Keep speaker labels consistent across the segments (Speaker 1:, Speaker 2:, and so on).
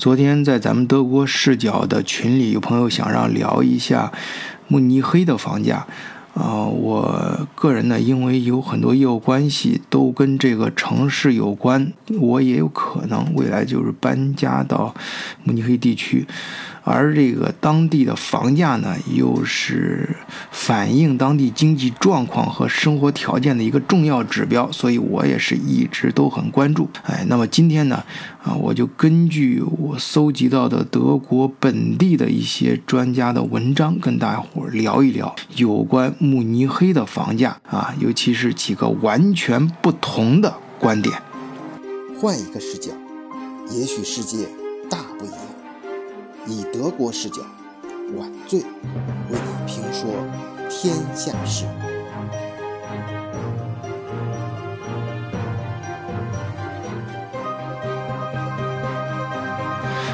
Speaker 1: 昨天在咱们德国视角的群里，有朋友想让聊一下慕尼黑的房价。啊，我个人呢，因为有很多业务关系都跟这个城市有关，我也有可能未来就是搬家到慕尼黑地区。而这个当地的房价呢，又是反映当地经济状况和生活条件的一个重要指标，所以我也是一直都很关注。哎，那么今天呢，啊，我就根据我搜集到的德国本地的一些专家的文章，跟大家伙聊一聊有关慕尼黑的房价啊，尤其是几个完全不同的观点。
Speaker 2: 换一个视角，也许世界大不一样。以德国视角，晚醉为你评说天下事。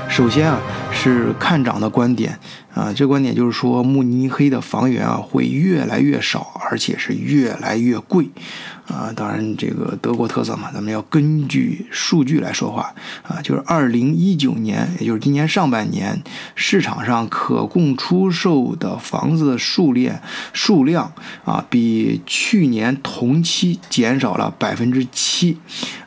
Speaker 1: 首先啊，是看涨的观点啊，这观点就是说，慕尼黑的房源啊会越来越少，而且是越来越贵。啊，当然这个德国特色嘛，咱们要根据数据来说话啊。就是二零一九年，也就是今年上半年，市场上可供出售的房子的数量数量啊，比去年同期减少了百分之七。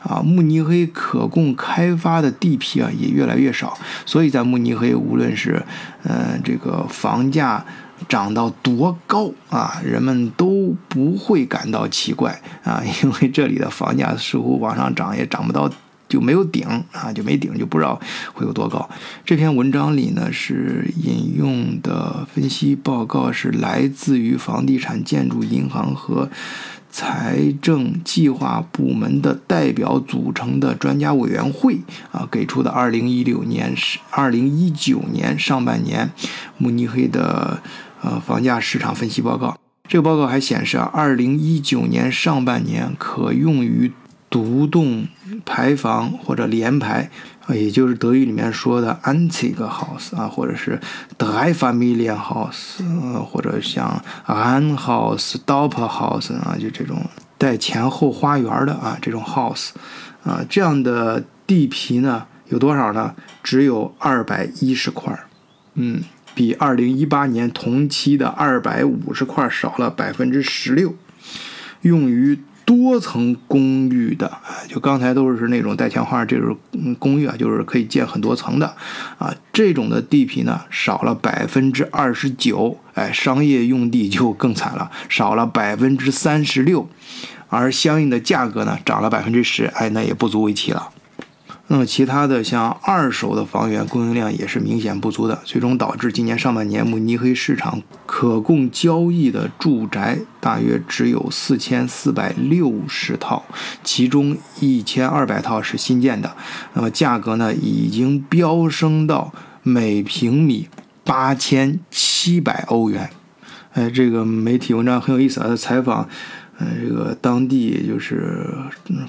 Speaker 1: 啊，慕尼黑可供开发的地皮啊也越来越少，所以在慕尼黑，无论是嗯这个房价。涨到多高啊，人们都不会感到奇怪啊，因为这里的房价似乎往上涨也涨不到，就没有顶啊，就没顶，就不知道会有多高。这篇文章里呢是引用的分析报告是来自于房地产建筑银行和财政计划部门的代表组成的专家委员会啊给出的二零一六年是二零一九年上半年慕尼黑的。呃，房价市场分析报告，这个报告还显示啊，二零一九年上半年可用于独栋排房或者联排，啊，也就是德语里面说的 Antique house 啊，或者是 dreifamilien house，呃，或者像 an house、Doppel House 啊，就这种带前后花园的啊，这种 house，啊，这样的地皮呢，有多少呢？只有二百一十块，嗯。比二零一八年同期的二百五十块少了百分之十六，用于多层公寓的，就刚才都是那种带墙花这种公寓啊，就是可以建很多层的，啊，这种的地皮呢少了百分之二十九，哎，商业用地就更惨了，少了百分之三十六，而相应的价格呢涨了百分之十，哎，那也不足为奇了。那么其他的像二手的房源供应量也是明显不足的，最终导致今年上半年慕尼黑市场可供交易的住宅大约只有四千四百六十套，其中一千二百套是新建的，那么价格呢已经飙升到每平米八千七百欧元。哎，这个媒体文章很有意思啊，采访。嗯，这个当地就是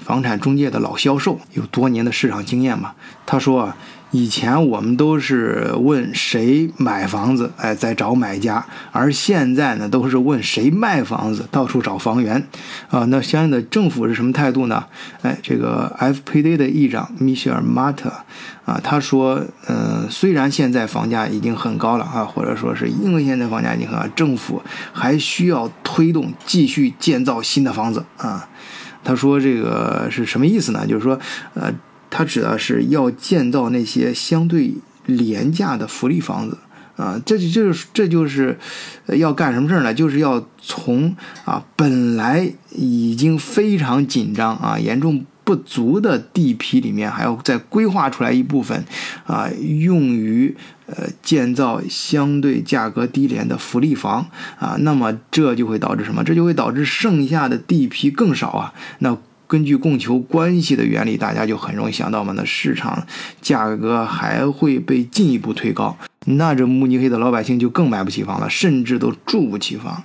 Speaker 1: 房产中介的老销售，有多年的市场经验嘛。他说啊，以前我们都是问谁买房子，哎，在找买家，而现在呢，都是问谁卖房子，到处找房源。啊，那相应的政府是什么态度呢？哎，这个 FPD 的议长米歇尔·马特。啊，他说，嗯，虽然现在房价已经很高了啊，或者说是因为现在房价已经很高，政府还需要推动继续建造新的房子啊。他说这个是什么意思呢？就是说，呃，他指的是要建造那些相对廉价的福利房子啊。这就就是这就是要干什么事儿呢？就是要从啊本来已经非常紧张啊，严重。不足的地皮里面还要再规划出来一部分，啊，用于呃建造相对价格低廉的福利房啊，那么这就会导致什么？这就会导致剩下的地皮更少啊。那根据供求关系的原理，大家就很容易想到嘛，那市场价格还会被进一步推高。那这慕尼黑的老百姓就更买不起房了，甚至都住不起房，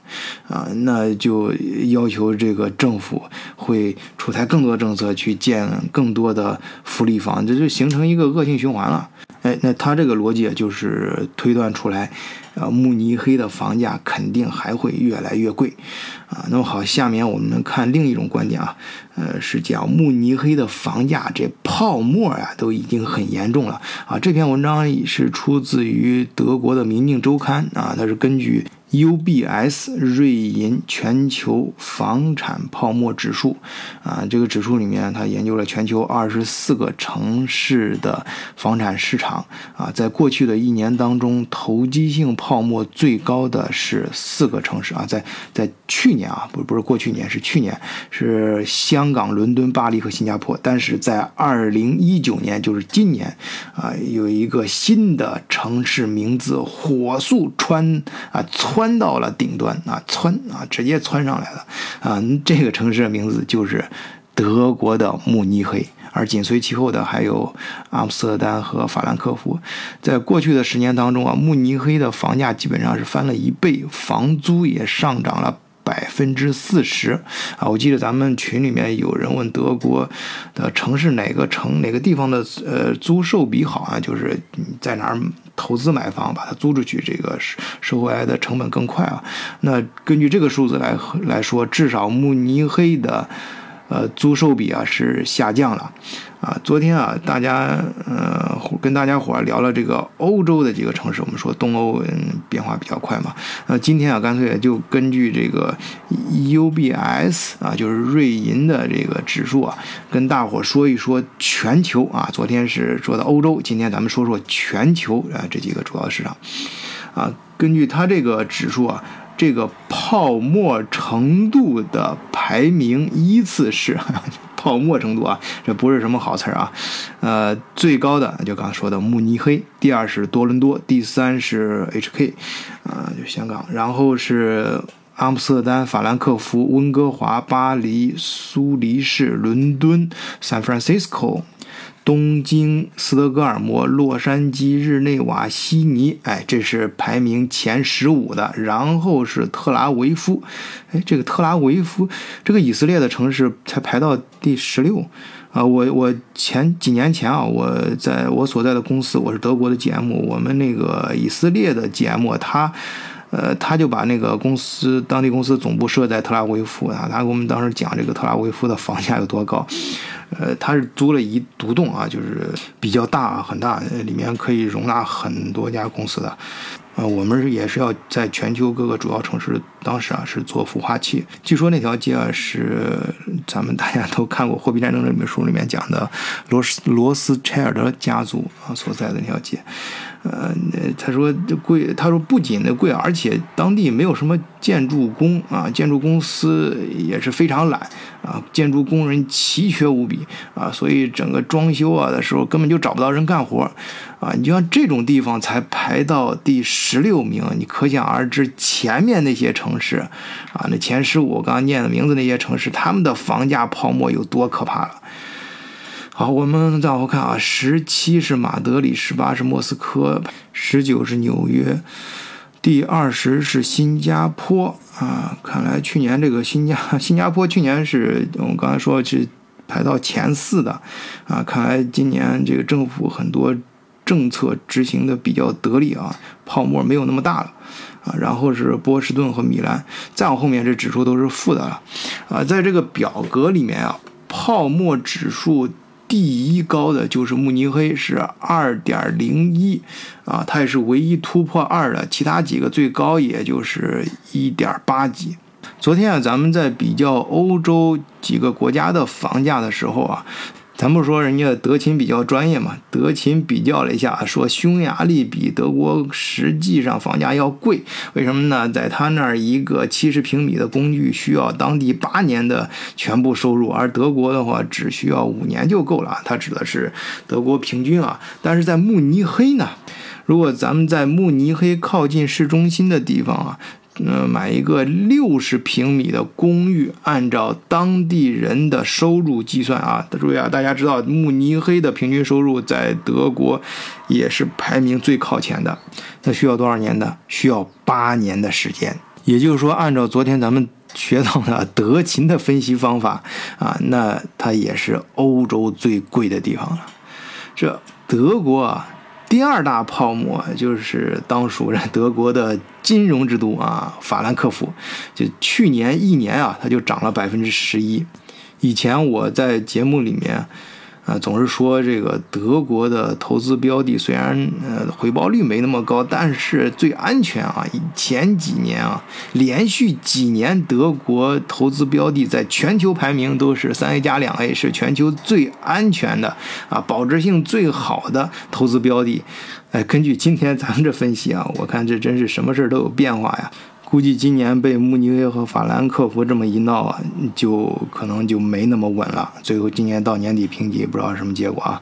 Speaker 1: 啊，那就要求这个政府会出台更多政策去建更多的福利房，这就形成一个恶性循环了。哎，那他这个逻辑就是推断出来，呃，慕尼黑的房价肯定还会越来越贵，啊，那么好，下面我们看另一种观点啊，呃，是讲慕尼黑的房价这泡沫啊都已经很严重了啊。这篇文章是出自于德国的《明镜周刊》啊，它是根据。UBS 瑞银全球房产泡沫指数，啊，这个指数里面，它研究了全球二十四个城市的房产市场，啊，在过去的一年当中，投机性泡沫最高的是四个城市，啊，在在去年啊，不不是过去年，是去年，是香香港、伦敦、巴黎和新加坡，但是在二零一九年，就是今年，啊，有一个新的城市名字火速穿啊。窜到了顶端啊，窜啊，直接窜上来了啊！这个城市的名字就是德国的慕尼黑，而紧随其后的还有阿姆斯特丹和法兰克福。在过去的十年当中啊，慕尼黑的房价基本上是翻了一倍，房租也上涨了。百分之四十啊！我记得咱们群里面有人问德国的城市哪个城哪个地方的呃租售比好啊？就是在哪儿投资买房，把它租出去，这个收收回来的成本更快啊。那根据这个数字来来说，至少慕尼黑的。呃，租售比啊是下降了，啊，昨天啊，大家呃跟大家伙聊了这个欧洲的几个城市，我们说东欧嗯变化比较快嘛，呃，今天啊干脆就根据这个 UBS 啊，就是瑞银的这个指数啊，跟大伙说一说全球啊，昨天是说的欧洲，今天咱们说说全球啊这几个主要市场，啊，根据它这个指数啊。这个泡沫程度的排名依次是 泡沫程度啊，这不是什么好词儿啊。呃，最高的就刚刚说的慕尼黑，第二是多伦多，第三是 HK，啊，就香港，然后是阿姆斯特丹、法兰克福、温哥华、巴黎、苏黎世、伦敦、San Francisco。东京、斯德哥尔摩、洛杉矶、日内瓦、悉尼，哎，这是排名前十五的。然后是特拉维夫，哎，这个特拉维夫，这个以色列的城市才排到第十六。啊，我我前几年前啊，我在我所在的公司，我是德国的节目，我们那个以色列的节目，他。呃，他就把那个公司当地公司总部设在特拉维夫啊，他给我们当时讲这个特拉维夫的房价有多高，呃，他是租了一独栋啊，就是比较大很大，里面可以容纳很多家公司的。啊，我们也是要在全球各个主要城市，当时啊是做孵化器。据说那条街啊是咱们大家都看过《货币战争》这本书里面讲的罗斯罗斯柴尔德家族啊所在的那条街。呃，那他说贵，他说不仅的贵，而且当地没有什么建筑工啊，建筑公司也是非常懒啊，建筑工人奇缺无比啊，所以整个装修啊的时候根本就找不到人干活啊。你就像这种地方才排到第十六名，你可想而知前面那些城市啊，那前十五我刚念的名字那些城市，他们的房价泡沫有多可怕了。好，我们再往后看啊，十七是马德里，十八是莫斯科，十九是纽约，第二十是新加坡啊。看来去年这个新加 新加坡去年是我们刚才说是排到前四的啊。看来今年这个政府很多政策执行的比较得力啊，泡沫没有那么大了啊。然后是波士顿和米兰，再往后面这指数都是负的了啊。在这个表格里面啊，泡沫指数。第一高的就是慕尼黑，是二点零一，啊，它也是唯一突破二的，其他几个最高也就是一点八几。昨天啊，咱们在比较欧洲几个国家的房价的时候啊。咱不说人家德勤比较专业嘛？德勤比较了一下，说匈牙利比德国实际上房价要贵，为什么呢？在他那儿一个七十平米的公寓需要当地八年的全部收入，而德国的话只需要五年就够了。他指的是德国平均啊，但是在慕尼黑呢，如果咱们在慕尼黑靠近市中心的地方啊。嗯，买一个六十平米的公寓，按照当地人的收入计算啊，注意啊，大家知道慕尼黑的平均收入在德国也是排名最靠前的。那需要多少年的？需要八年的时间。也就是说，按照昨天咱们学到的德勤的分析方法啊，那它也是欧洲最贵的地方了。这德国啊。第二大泡沫就是当属德国的金融之都啊，法兰克福，就去年一年啊，它就涨了百分之十一。以前我在节目里面。啊，总是说这个德国的投资标的虽然呃回报率没那么高，但是最安全啊。前几年啊，连续几年德国投资标的在全球排名都是三 A 加两 A，是全球最安全的啊，保值性最好的投资标的。哎，根据今天咱们这分析啊，我看这真是什么事都有变化呀。估计今年被慕尼黑和法兰克福这么一闹啊，就可能就没那么稳了。最后今年到年底评级，不知道什么结果啊。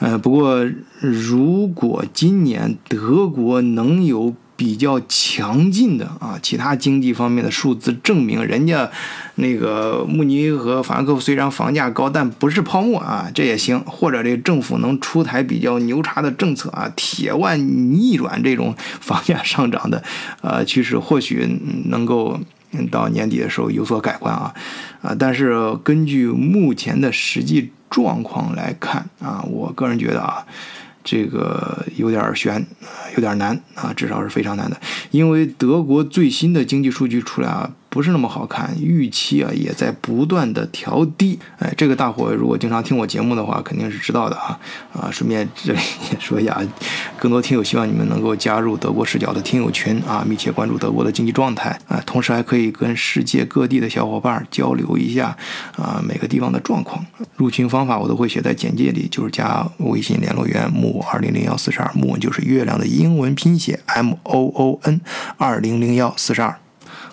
Speaker 1: 呃，不过如果今年德国能有。比较强劲的啊，其他经济方面的数字证明，人家那个慕尼黑和法兰克福虽然房价高，但不是泡沫啊，这也行。或者这政府能出台比较牛叉的政策啊，铁腕逆转这种房价上涨的呃趋势，或许能够到年底的时候有所改观啊啊！但是根据目前的实际状况来看啊，我个人觉得啊。这个有点悬，有点难啊，至少是非常难的，因为德国最新的经济数据出来啊。不是那么好看，预期啊也在不断的调低。哎，这个大伙如果经常听我节目的话，肯定是知道的啊啊！顺便这里也说一下，更多听友希望你们能够加入德国视角的听友群啊，密切关注德国的经济状态啊，同时还可以跟世界各地的小伙伴交流一下啊每个地方的状况。入群方法我都会写在简介里，就是加微信联络员木二零零幺四十二，木就是月亮的英文拼写 M O O N 二零零幺四十二。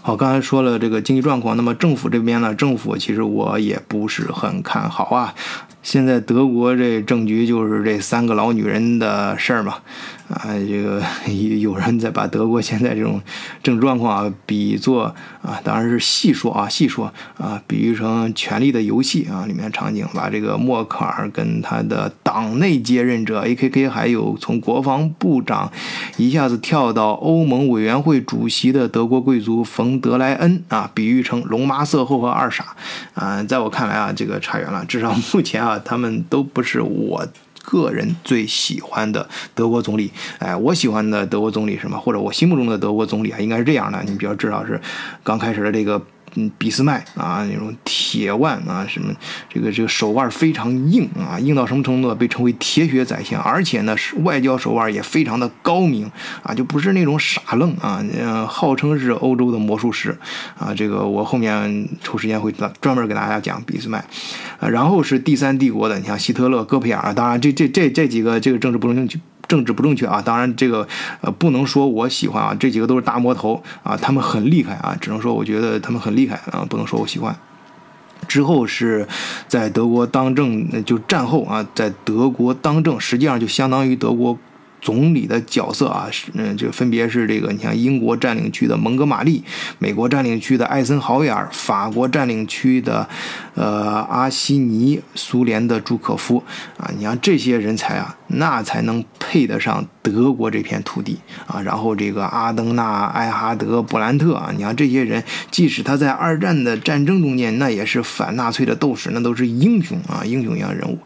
Speaker 1: 好，刚才说了这个经济状况，那么政府这边呢？政府其实我也不是很看好啊。现在德国这政局就是这三个老女人的事儿嘛，啊，这个 有人在把德国现在这种政治状况啊比作啊，当然是细说啊，细说啊，比喻成《权力的游戏》啊里面场景，把这个默克尔跟他的党内接任者 A.K.K，还有从国防部长一下子跳到欧盟委员会主席的德国贵族冯德莱恩啊，比喻成龙妈色后和二傻啊，在我看来啊，这个差远了，至少目前啊。他们都不是我个人最喜欢的德国总理，哎，我喜欢的德国总理什么，或者我心目中的德国总理啊，应该是这样的，你比较知道是刚开始的这个。嗯，俾斯麦啊，那种铁腕啊，什么这个这个手腕非常硬啊，硬到什么程度？被称为铁血宰相，而且呢，是外交手腕也非常的高明啊，就不是那种傻愣啊，嗯，号称是欧洲的魔术师啊。这个我后面抽时间会专门给大家讲俾斯麦啊。然后是第三帝国的，你像希特勒、戈培尔，当然这这这这几个这个政治不正确。政治不正确啊！当然，这个呃不能说我喜欢啊，这几个都是大魔头啊，他们很厉害啊，只能说我觉得他们很厉害啊，不能说我喜欢。之后是在德国当政，就战后啊，在德国当政，实际上就相当于德国。总理的角色啊，是嗯，就分别是这个，你像英国占领区的蒙哥马利，美国占领区的艾森豪威尔，法国占领区的呃阿西尼，苏联的朱可夫啊，你像这些人才啊，那才能配得上德国这片土地啊。然后这个阿登纳、艾哈德、布兰特啊，你像这些人，即使他在二战的战争中间，那也是反纳粹的斗士，那都是英雄啊，英雄一样人物。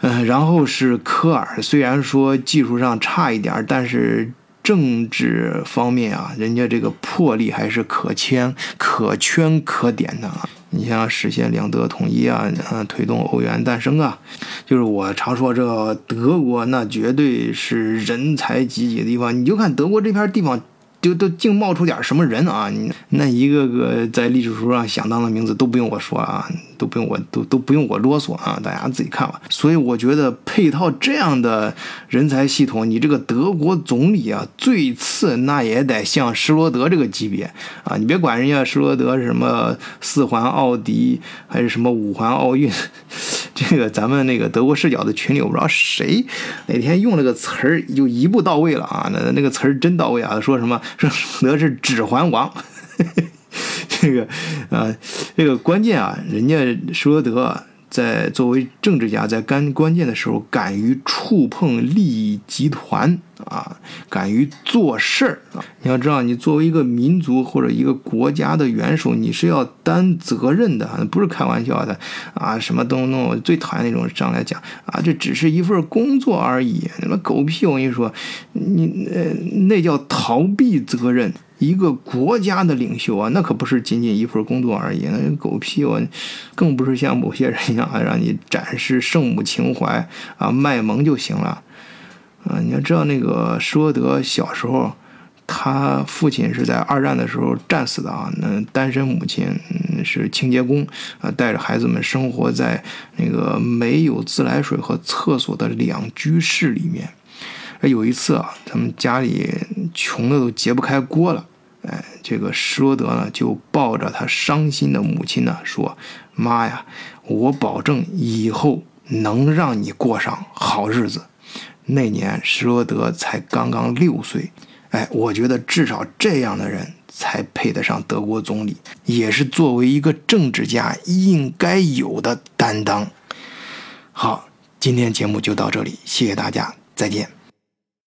Speaker 1: 嗯，然后是科尔，虽然说技术上差一点，但是政治方面啊，人家这个魄力还是可圈可圈可点的啊。你像实现两德统一啊，嗯，推动欧元诞生啊，就是我常说这德国那绝对是人才济济的地方。你就看德国这片地方。就都净冒出点什么人啊？你那一个个在历史书上响当的名字都不用我说啊，都不用我都都不用我啰嗦啊，大家自己看吧。所以我觉得配套这样的人才系统，你这个德国总理啊，最次那也得像施罗德这个级别啊。你别管人家施罗德是什么四环奥迪还是什么五环奥运。这个咱们那个德国视角的群里，我不知道谁哪天用了个词儿，就一步到位了啊！那那个词儿真到位啊！说什么说德是指环王，这个啊，这个关键啊，人家说德在作为政治家，在干关键的时候，敢于触碰利益集团啊，敢于做事儿啊！你要知道，你作为一个民族或者一个国家的元首，你是要担责任的，不是开玩笑的啊！什么东东我最讨厌那种上来讲啊，这只是一份工作而已，什么狗屁！我跟你说，你呃，那叫逃避责任。一个国家的领袖啊，那可不是仅仅一份工作而已，那狗屁我，更不是像某些人一样，啊让你展示圣母情怀啊，卖萌就行了啊！你要知道，那个施罗德小时候，他父亲是在二战的时候战死的啊，那单身母亲是清洁工啊，带着孩子们生活在那个没有自来水和厕所的两居室里面。有一次啊，他们家里穷的都揭不开锅了，哎，这个施罗德呢就抱着他伤心的母亲呢说：“妈呀，我保证以后能让你过上好日子。”那年施罗德才刚刚六岁，哎，我觉得至少这样的人才配得上德国总理，也是作为一个政治家应该有的担当。好，今天节目就到这里，谢谢大家，再见。